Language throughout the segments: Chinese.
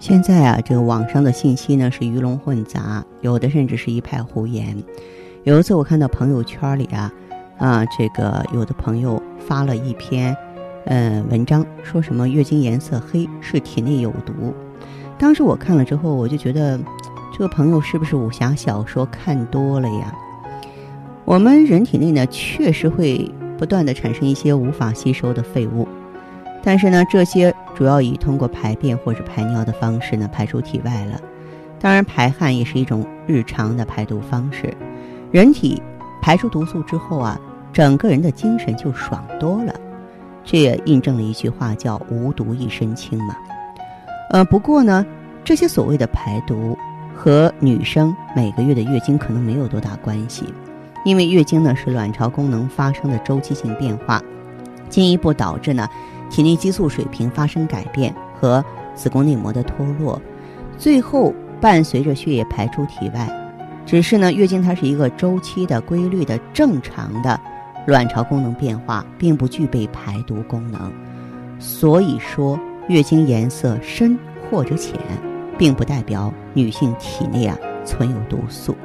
现在啊，这个网上的信息呢是鱼龙混杂，有的甚至是一派胡言。有一次我看到朋友圈里啊，啊，这个有的朋友发了一篇，呃，文章，说什么月经颜色黑是体内有毒。当时我看了之后，我就觉得，这个朋友是不是武侠小说看多了呀？我们人体内呢，确实会不断的产生一些无法吸收的废物。但是呢，这些主要以通过排便或者排尿的方式呢排出体外了。当然，排汗也是一种日常的排毒方式。人体排出毒素之后啊，整个人的精神就爽多了。这也印证了一句话，叫“无毒一身轻”嘛。呃，不过呢，这些所谓的排毒和女生每个月的月经可能没有多大关系，因为月经呢是卵巢功能发生的周期性变化，进一步导致呢。体内激素水平发生改变和子宫内膜的脱落，最后伴随着血液排出体外。只是呢，月经它是一个周期的、规律的、正常的卵巢功能变化，并不具备排毒功能。所以说，月经颜色深或者浅，并不代表女性体内啊存有毒素。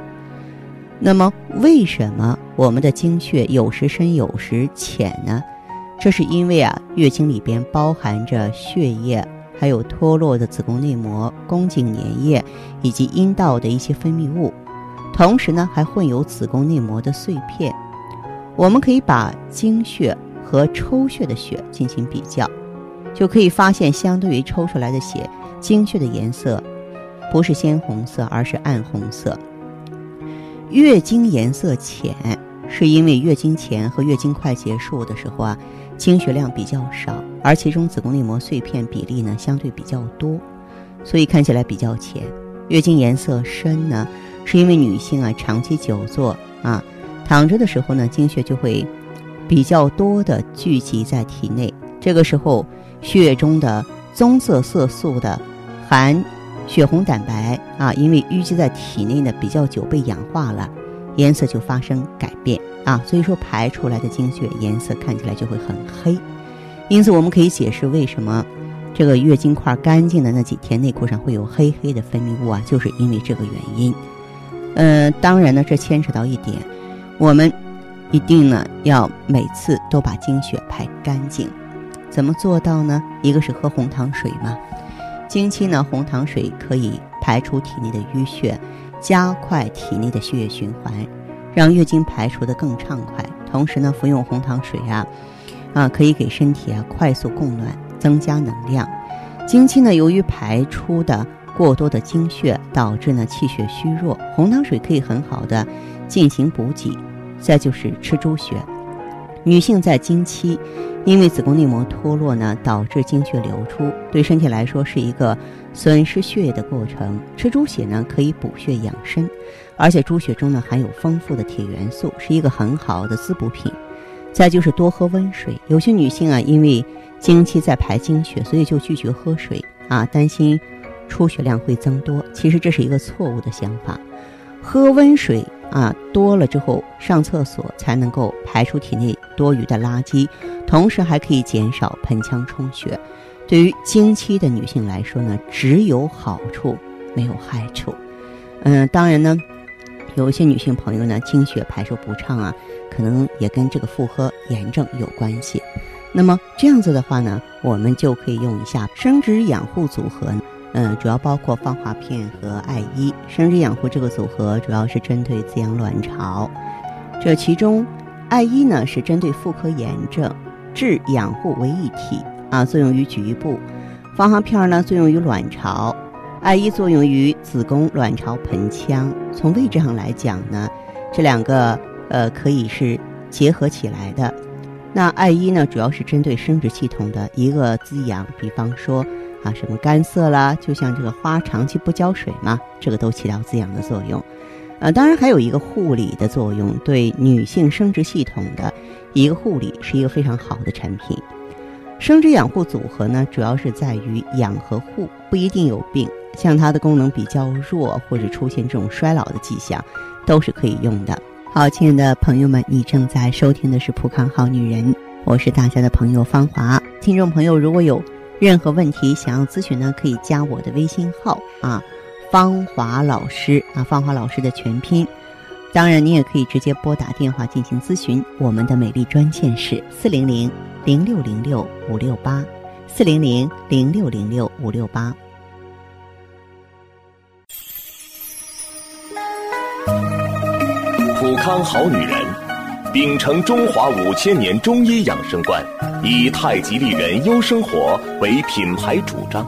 那么，为什么我们的经血有时深有时浅呢？这是因为啊，月经里边包含着血液，还有脱落的子宫内膜、宫颈粘液以及阴道的一些分泌物，同时呢，还混有子宫内膜的碎片。我们可以把经血和抽血的血进行比较，就可以发现，相对于抽出来的血，经血的颜色不是鲜红色，而是暗红色。月经颜色浅，是因为月经前和月经快结束的时候啊。经血量比较少，而其中子宫内膜碎片比例呢相对比较多，所以看起来比较浅。月经颜色深呢，是因为女性啊长期久坐啊，躺着的时候呢，经血就会比较多的聚集在体内。这个时候，血液中的棕色色素的含血红蛋白啊，因为淤积在体内呢比较久，被氧化了。颜色就发生改变啊，所以说排出来的经血颜色看起来就会很黑。因此，我们可以解释为什么这个月经块干净的那几天内裤上会有黑黑的分泌物啊，就是因为这个原因。呃，当然呢，这牵扯到一点，我们一定呢要每次都把经血排干净。怎么做到呢？一个是喝红糖水嘛，经期呢，红糖水可以排出体内的淤血。加快体内的血液循环，让月经排除的更畅快。同时呢，服用红糖水啊，啊，可以给身体啊快速供暖，增加能量。经期呢，由于排出的过多的经血，导致呢气血虚弱，红糖水可以很好的进行补给。再就是吃猪血，女性在经期。因为子宫内膜脱落呢，导致经血流出，对身体来说是一个损失血液的过程。吃猪血呢，可以补血养生，而且猪血中呢含有丰富的铁元素，是一个很好的滋补品。再就是多喝温水。有些女性啊，因为经期在排经血，所以就拒绝喝水啊，担心出血量会增多。其实这是一个错误的想法，喝温水。啊，多了之后上厕所才能够排出体内多余的垃圾，同时还可以减少盆腔充血。对于经期的女性来说呢，只有好处没有害处。嗯，当然呢，有一些女性朋友呢，经血排出不畅啊，可能也跟这个妇科炎症有关系。那么这样子的话呢，我们就可以用一下生殖养护组合。嗯，主要包括芳华片和艾依生殖养护这个组合，主要是针对滋养卵巢。这其中，艾依呢是针对妇科炎症，治养护为一体啊，作用于局部；芳华片呢作用于卵巢，艾依作用于子宫、卵巢、盆腔。从位置上来讲呢，这两个呃可以是结合起来的。那艾依呢主要是针对生殖系统的一个滋养，比方说。啊，什么干涩啦，就像这个花长期不浇水嘛，这个都起到滋养的作用。呃，当然还有一个护理的作用，对女性生殖系统的一个护理是一个非常好的产品。生殖养护组合呢，主要是在于养和护，不一定有病。像它的功能比较弱或者出现这种衰老的迹象，都是可以用的。好，亲爱的朋友们，你正在收听的是《普康好女人》，我是大家的朋友芳华。听众朋友，如果有任何问题想要咨询呢，可以加我的微信号啊。芳华老师啊，芳华老师的全拼。当然，你也可以直接拨打电话进行咨询。我们的美丽专线是四零零零六零六五六八，四零零零六零六五六八。普康好女人，秉承中华五千年中医养生观，以太极丽人优生活为品牌主张。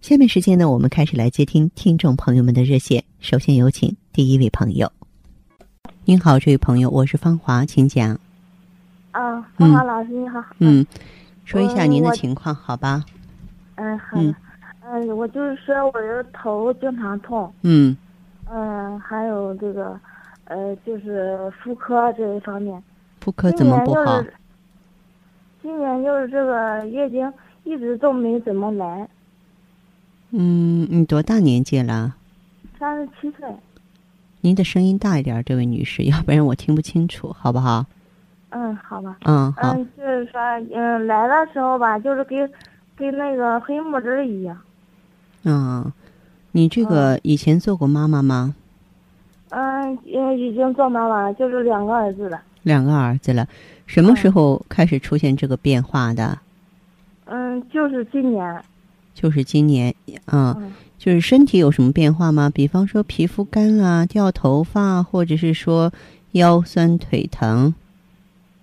下面时间呢，我们开始来接听听众朋友们的热线。首先有请第一位朋友。您好，这位朋友，我是芳华，请讲。啊，芳华老师你好。嗯，说一下您的情况，好吧？嗯，好的。嗯，我就是说我的头经常痛。嗯。嗯，还有这个，呃，就是妇科这一方面。妇科怎么不好？今年就是这个月经一直都没怎么来。嗯，你多大年纪了？三十七岁。您的声音大一点，这位女士，要不然我听不清楚，好不好？嗯，好吧。嗯，好。嗯，就是说，嗯，来的时候吧，就是跟跟那个黑木子一样。嗯，你这个以前做过妈妈吗？嗯，已经做妈妈了，就是两个儿子了。两个儿子了，什么时候开始出现这个变化的？嗯，就是今年。就是今年，嗯，就是身体有什么变化吗？比方说皮肤干啊、掉头发，或者是说腰酸腿疼。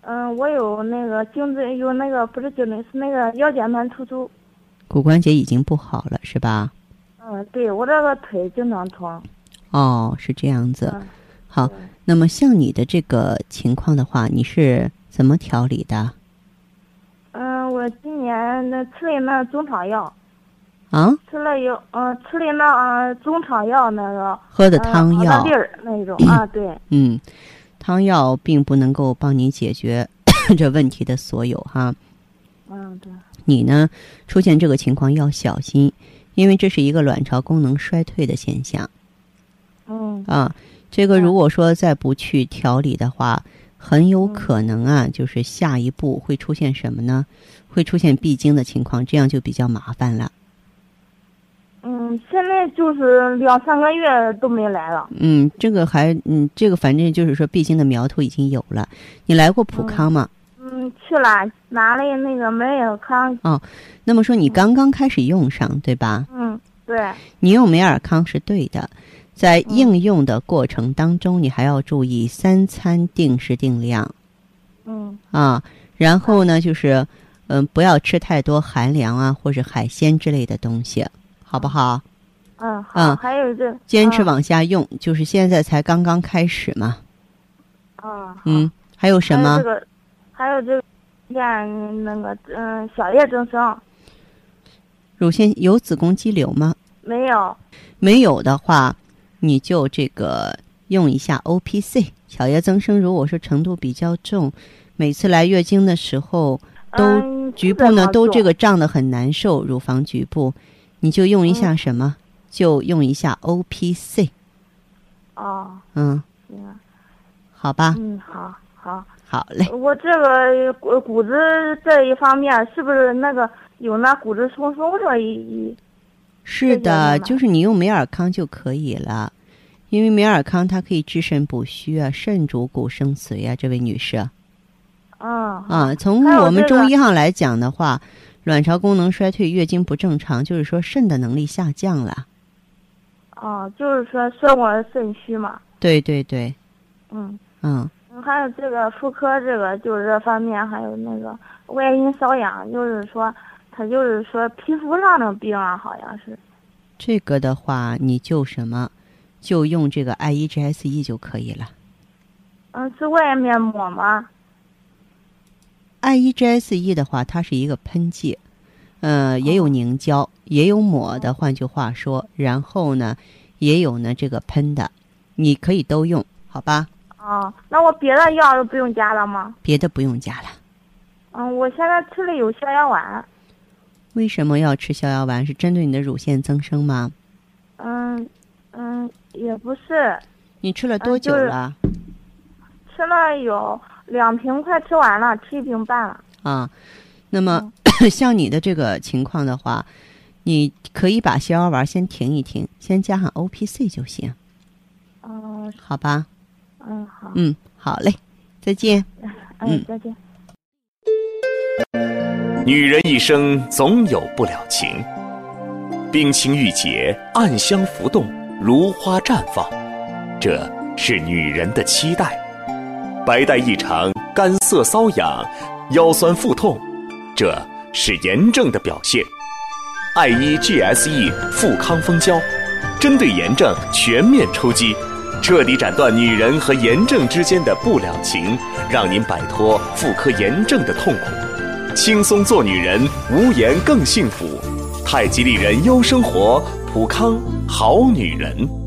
嗯，我有那个颈椎，有那个不是颈椎，是那个腰间盘突出。骨关节已经不好了，是吧？嗯，对我这个腿经常疼。哦，是这样子。好，那么像你的这个情况的话，你是怎么调理的？嗯，我今年那吃的那中草药。啊，吃了有，嗯，吃的那啊中草药那个，喝的汤药那种啊，对，嗯，汤药并不能够帮你解决 这问题的所有哈。嗯，对。你呢，出现这个情况要小心，因为这是一个卵巢功能衰退的现象。嗯。啊，这个如果说再不去调理的话，很有可能啊，就是下一步会出现什么呢？会出现闭经的情况，这样就比较麻烦了。嗯，现在就是两三个月都没来了。嗯，这个还嗯，这个反正就是说闭经的苗头已经有了。你来过普康吗？嗯，去了，拿了那个美尔康。哦，那么说你刚刚开始用上，对吧？嗯，对。你用美尔康是对的，在应用的过程当中，你还要注意三餐定时定量。嗯。啊，然后呢，就是嗯，不要吃太多寒凉啊，或者海鲜之类的东西。好不好？嗯，好。还有这，坚持往下用，就是现在才刚刚开始嘛。啊。嗯，还有什么？这个，还有这个，练那个嗯，小叶增生。乳腺有子宫肌瘤吗？没有。没有的话，你就这个用一下 O P C 小叶增生。如果说程度比较重，每次来月经的时候都局部呢都这个胀的很难受，乳房局部。你就用一下什么？就用一下 O P C。哦，嗯，行啊，好吧，嗯，好，好。好嘞。我这个骨骨质这一方面，是不是那个有那骨质疏松这一一？是的，就是你用美尔康就可以了，因为美尔康它可以治肾补虚啊，肾主骨生髓啊，这位女士。嗯。啊，从我们中医上来讲的话，卵巢功能衰退、月经不正常，就是说肾的能力下降了。哦，就是说说我肾虚嘛。对对对。嗯。嗯。还有这个妇科，这个就是这方面，还有那个外阴瘙痒，就是说，他就是说皮肤上的病啊，好像是。这个的话，你就什么，就用这个 I E G S E 就可以了。嗯，是外面抹吗？I E G S E 的话，它是一个喷剂，呃，也有凝胶，也有抹的。换句话说，然后呢，也有呢这个喷的，你可以都用，好吧？哦，那我别的药都不用加了吗？别的不用加了。嗯，我现在吃了有逍遥丸。为什么要吃逍遥丸？是针对你的乳腺增生吗？嗯嗯，也不是。你吃了多久了？吃了有两瓶，快吃完了，吃一瓶半了。啊，那么像你的这个情况的话，你可以把逍遥丸先停一停，先加上 O P C 就行。嗯，好吧。嗯好，嗯好嘞，再见。嗯再见。女人一生总有不了情，冰清玉洁，暗香浮动，如花绽放，这是女人的期待；白带异常，干涩瘙痒，腰酸腹痛，这是炎症的表现。艾依 GSE 富康蜂胶，针对炎症全面出击。彻底斩断女人和炎症之间的不了情，让您摆脱妇科炎症的痛苦，轻松做女人，无炎更幸福。太极丽人优生活，普康好女人。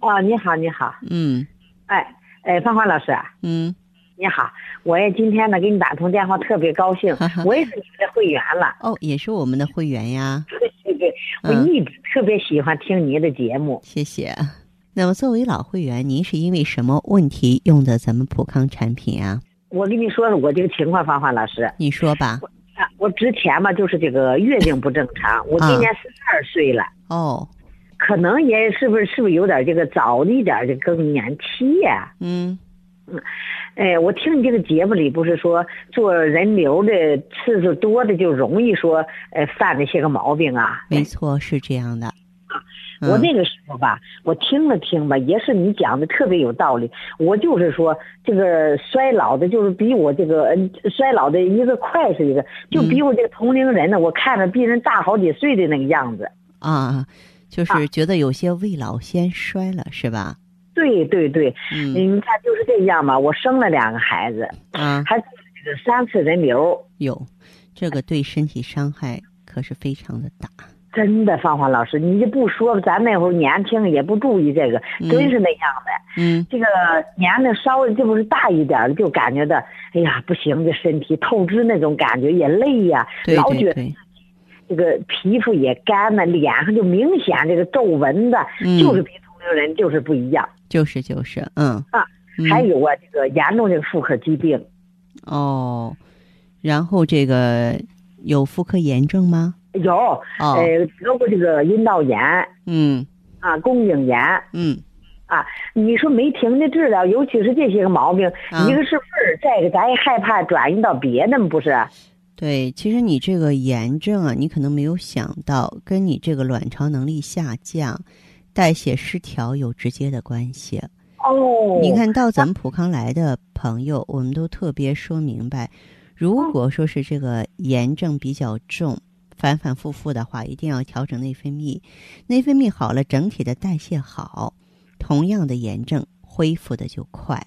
哦，你好，你好。嗯。哎，哎，芳华老师。嗯。你好，我也今天呢给你打通电话，特别高兴。我也是你们的会员了。哦，也是我们的会员呀。对对，我一直特别喜欢听您的节目。谢谢。那么作为老会员，您是因为什么问题用的咱们普康产品啊？我跟你说说我这个情况，芳芳老师。你说吧。啊，我之前嘛就是这个月经不正常，我今年四十二岁了。哦。可能也是不是是不是有点这个早一点的更年期呀？嗯。嗯。哎，我听你这个节目里不是说做人流的次数多的就容易说呃犯那些个毛病啊？没错，是这样的。啊，我那个时候吧，我听了听吧，也是你讲的特别有道理。我就是说这个衰老的，就是比我这个衰老的一个快是一个，就比我这个同龄人呢，我看着比人大好几岁的那个样子。啊，就是觉得有些未老先衰了，是吧？对对对，嗯，你看就是这样嘛。我生了两个孩子，啊，还三次人流，有，这个对身体伤害可是非常的大。真的，芳华老师，你就不说咱那会儿年轻也不注意这个，真是那样的。嗯，这个年龄稍微这不是大一点的，就感觉到，哎呀，不行，这身体透支那种感觉也累呀，老觉得这个皮肤也干了，脸上就明显这个皱纹子，就是比同龄人就是不一样。就是就是，嗯。啊，还有啊，这个严重这个妇科疾病，哦，然后这个有妇科炎症吗？有，哦，呃，得过这个阴道炎。嗯。啊，宫颈炎。嗯。啊。你说没停的治疗，尤其是这些个毛病，啊。一个是味儿，再一个咱也害怕转移到别的嘛，不是？对，其实你这个炎症啊，你可能没有想到，跟你这个卵巢能力下降、代谢失调有直接的关系。哦，你看到咱们普康来的朋友，我们都特别说明白，如果说是这个炎症比较重、反反复复的话，一定要调整内分泌，内分泌好了，整体的代谢好，同样的炎症恢复的就快。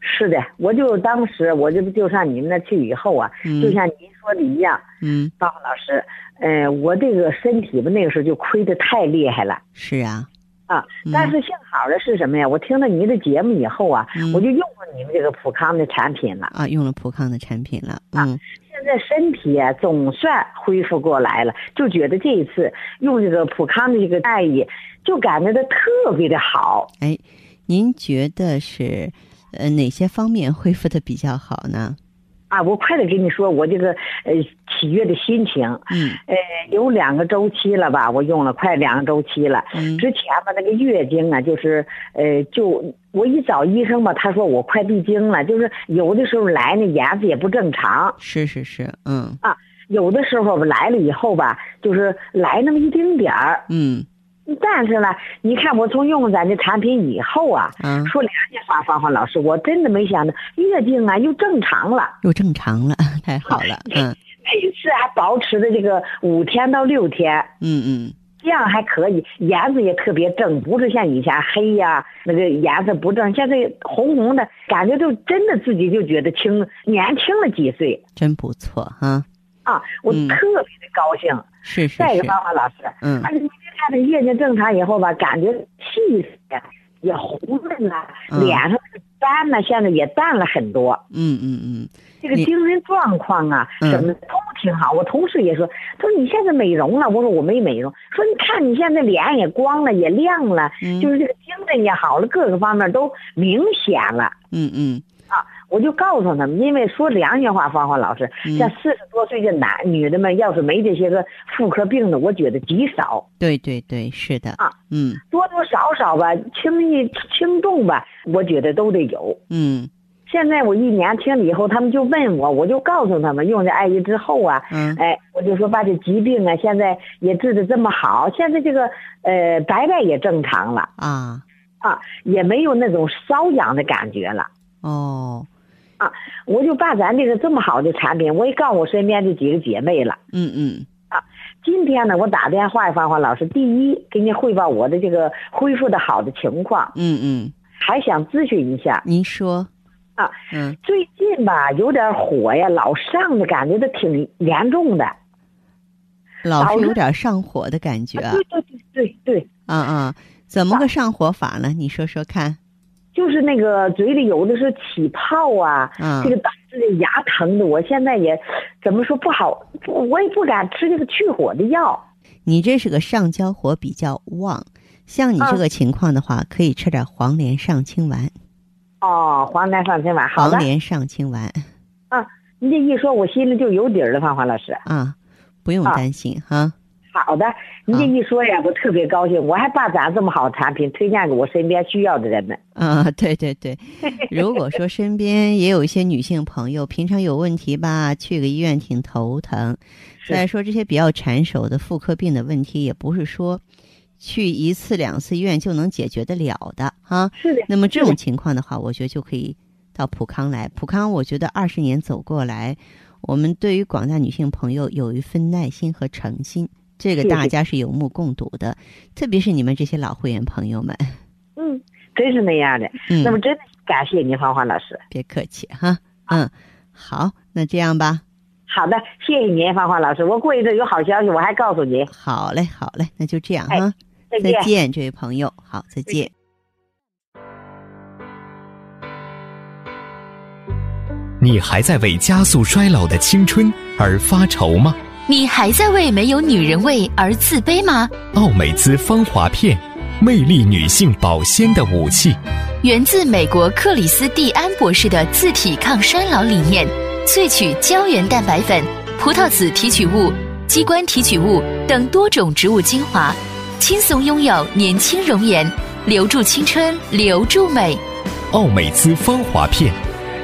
是的，我就当时我就就上你们那去以后啊，嗯就像您说的一样，嗯，芳芳老师，呃，我这个身体吧那个时候就亏的太厉害了。是啊，啊嗯，但是幸好的是什么呀？我听了您的节目以后啊，嗯我就用了你们这个普康的产品了。啊，用了普康的产品了，啊嗯现在身体啊总算恢复过来了，就觉得这一次用这个普康的这个待遇，就感觉到特别的好。哎，您觉得是呃哪些方面恢复的比较好呢？啊，我快点跟你说，我这个呃喜悦的心情，嗯呃，有两个周期了吧，我用了快两个周期了。嗯之前吧，那个月经啊，就是呃，就我一找医生吧，他说我快闭经了，就是有的时候来那颜色也不正常，是是是，嗯啊有的时候吧来了以后吧，就是来那么一丁点儿。嗯但是呢，你看我从用了咱的产品以后啊，嗯，说良心话，芳芳老师，我真的没想到月经啊又正常了。又正常了，太好了，嗯每次还保持的这个五天到六天，嗯嗯这样还可以，颜色也特别正，不是像以前黑呀、那个颜色不正，现在红红的，感觉就真的自己就觉得轻年轻了几岁真不错哈，啊！我嗯特别的高兴。是是再一个，是，芳芳老师，嗯而且看这月经正常以后吧，感觉气色也红润了，嗯脸上的斑呢现在也淡了很多。嗯嗯嗯，这个精神状况啊，嗯什么的都挺好。我同事也说，他说你现在美容了，我说我没美容。说你看你现在脸也光了，也亮了，嗯就是这个精神也好了，各个方面都明显了。嗯嗯我就告诉他们，因为说良心话，芳芳老师，嗯。像四十多岁的男女的们，要是没这些个妇科病的，我觉得极少，对对对，是的。啊，嗯。多多少少吧，轻易轻重吧，我觉得都得有。嗯。现在我一年听了以后，他们就问我，我就告诉他们，用这艾叶之后啊，嗯。哎，我就说把这疾病啊，现在也治得这么好，现在这个呃白带也正常了。啊。啊，也没有那种瘙痒的感觉了。哦，我就把咱这个这么好的产品，我也告诉我身边的几个姐妹了。嗯嗯啊今天呢，我打电话，芳芳老师，第一给你汇报我的这个恢复的好的情况，嗯嗯，还想咨询一下。您说啊，嗯最近吧，有点火呀，老上的感觉都挺严重的。老是老是有点上火的感觉啊对对对对对，啊啊，怎么个上火法呢？你说说看就是那个嘴里有的是起泡啊，啊这个导致这牙疼的，我现在也怎么说不好，不我也不敢吃这个去火的药。你这是个上焦火比较旺，像你这啊个情况的话，可以吃点黄连上清丸。哦，黄连上清丸，黄连上清丸啊，你这一说，我心里就有底儿了，芳华老师。啊，不用啊担心哈。好的，你这一说呀，我特别高兴，我还把咱这么好的产品推荐给我身边需要的人们。啊，对对对，如果说身边也有一些女性朋友，平常有问题吧，去个医院挺头疼。是再说这些比较缠手的妇科病的问题，也不是说去一次两次医院就能解决得了的哈。是的，那么这种情况的话，我觉得就可以到普康来。普康，我觉得二十年走过来，我们对于广大女性朋友有一份耐心和诚心，这个大家是有目共睹的。特别是你们这些老会员朋友们，嗯，真是那样的。嗯，那么真的感谢您，芳华老师。别客气哈，嗯，好，那这样吧，好的，谢谢您，芳华老师。我过一阵有好消息，我还告诉您。好嘞，好嘞，那就这样哎哈，再见。再见，这位朋友，好，再见。你还在为加速衰老的青春而发愁吗？你还在为没有女人味而自卑吗？奥美姿芳华片，魅力女性保鲜的武器。源自美国克里斯蒂安博士的自体抗衰老理念，萃取胶原蛋白粉、葡萄籽提取物、鸡冠提取物等多种植物精华，轻松拥有年轻容颜，留住青春，留住美。奥美姿芳华片，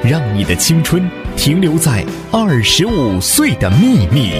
让你的青春停留在二十五岁的秘密。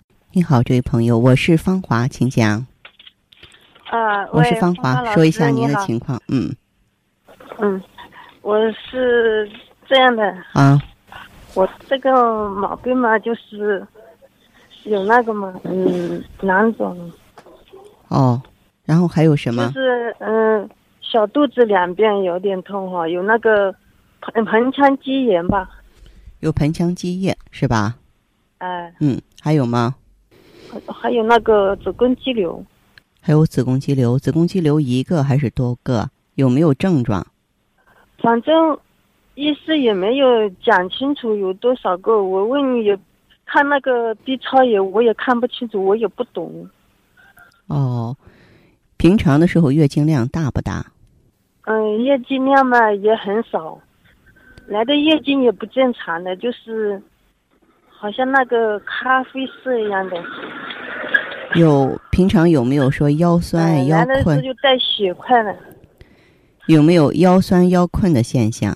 你好，这位朋友，我是芳华，请讲。啊，我是芳华，说一下您的。情况。嗯嗯，我是这样的，啊，我这个毛病嘛，就是有那个嘛，嗯，囊肿，哦，然后还有什么就么？是嗯，小肚子两边有点痛哈，有那个盆盆腔积炎吧，有盆腔积液是吧？哎、嗯，还有吗？还还有那个子宫肌瘤，还有子宫肌瘤，子宫肌瘤一个还是多个？有没有症状？反正医师也没有讲清楚有多少个，我问你也看那个 B 超也我也看不清楚，我也不懂。哦，平常的时候月经量大不大？嗯，月经量嘛也很少，来的月经也不正常的，就是好像那个咖啡色一样的。有平常有没有说腰酸、腰困？就带血块了。有没有腰酸腰困的现象？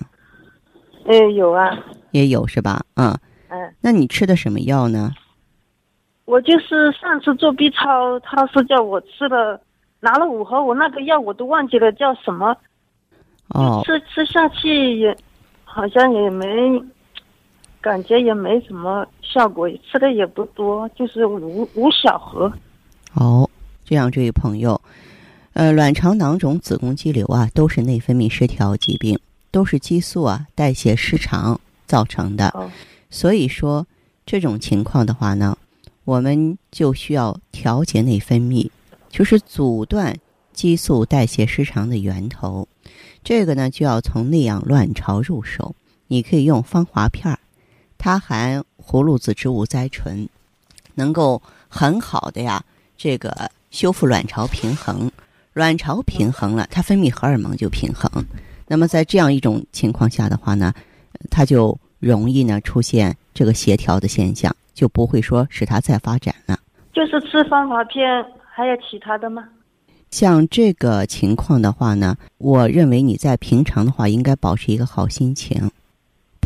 哎，有啊，也有是吧？啊、嗯，那你吃的什么药呢？我就是上次做 B 超，他是叫我吃了，拿了五盒，我那个药我都忘记了叫什么，哦，吃吃下去也好像也没，感觉也没什么效果，吃的也不多，就是五五小盒。哦，这样，这位朋友，呃，卵巢囊肿、子宫肌瘤啊，都是内分泌失调疾病，都是激素啊代谢失常造成的。哦所以说，这种情况的话呢，我们就需要调节内分泌，就是阻断激素代谢失常的源头。这个呢，就要从内养卵巢入手。你可以用芳华片儿，它含葫芦籽植物甾醇，能够很好的呀，这个修复卵巢平衡。卵巢平衡了，它分泌荷尔蒙就平衡。那么在这样一种情况下的话呢，它就容易呢出现这个协调的现象，就不会说使它再发展了。就是吃芳华片，还有其他的吗？像这个情况的话呢，我认为你在平常的话应该保持一个好心情，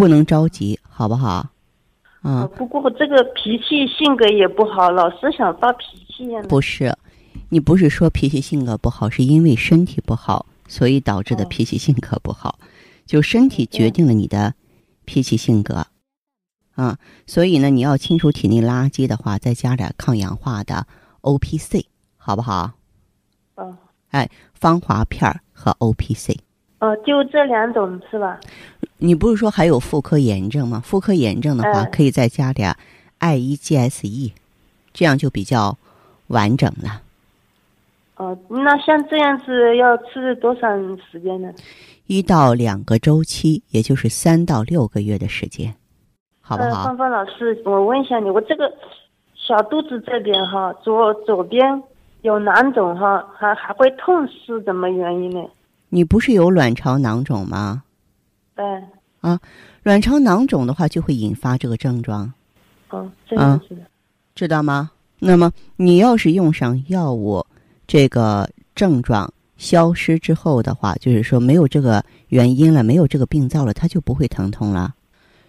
不能着急，好不好？啊、呃不过这个脾气性格也不好，老是想发脾气呀。不是，你不是说脾气性格不好，是因为身体不好，所以导致的哦脾气性格不好。就身体决定了你的脾气性格，啊，所以呢，你要清除体内垃圾的话，再加点抗氧化的 O P C，好不好？哦芳华片儿和 O P C。哦，就这两种是吧？你不是说还有妇科炎症吗？妇科炎症的话，嗯可以再加点 I E G S E，这样就比较完整了。哦，那像这样子要吃多长时间呢？一到两个周期，也就是三到六个月的时间，好不呃，好？芳芳老师，我问一下你，我这个小肚子这边哈，左左边有囊肿哈，还还会痛，是怎么原因呢？你不是有卵巢囊肿吗？哎，卵巢囊肿的话，就会引发这个症状，哦，这样子的。知道吗？那么你要是用上药物，这个症状消失之后的话，就是说没有这个原因了，没有这个病灶了，它就不会疼痛了。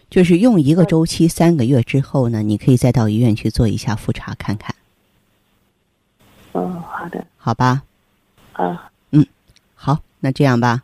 就是用一个周期三个月之后呢，你可以再到医院去做一下复查看看，哦，好的，好吧？啊，嗯好，那这样吧。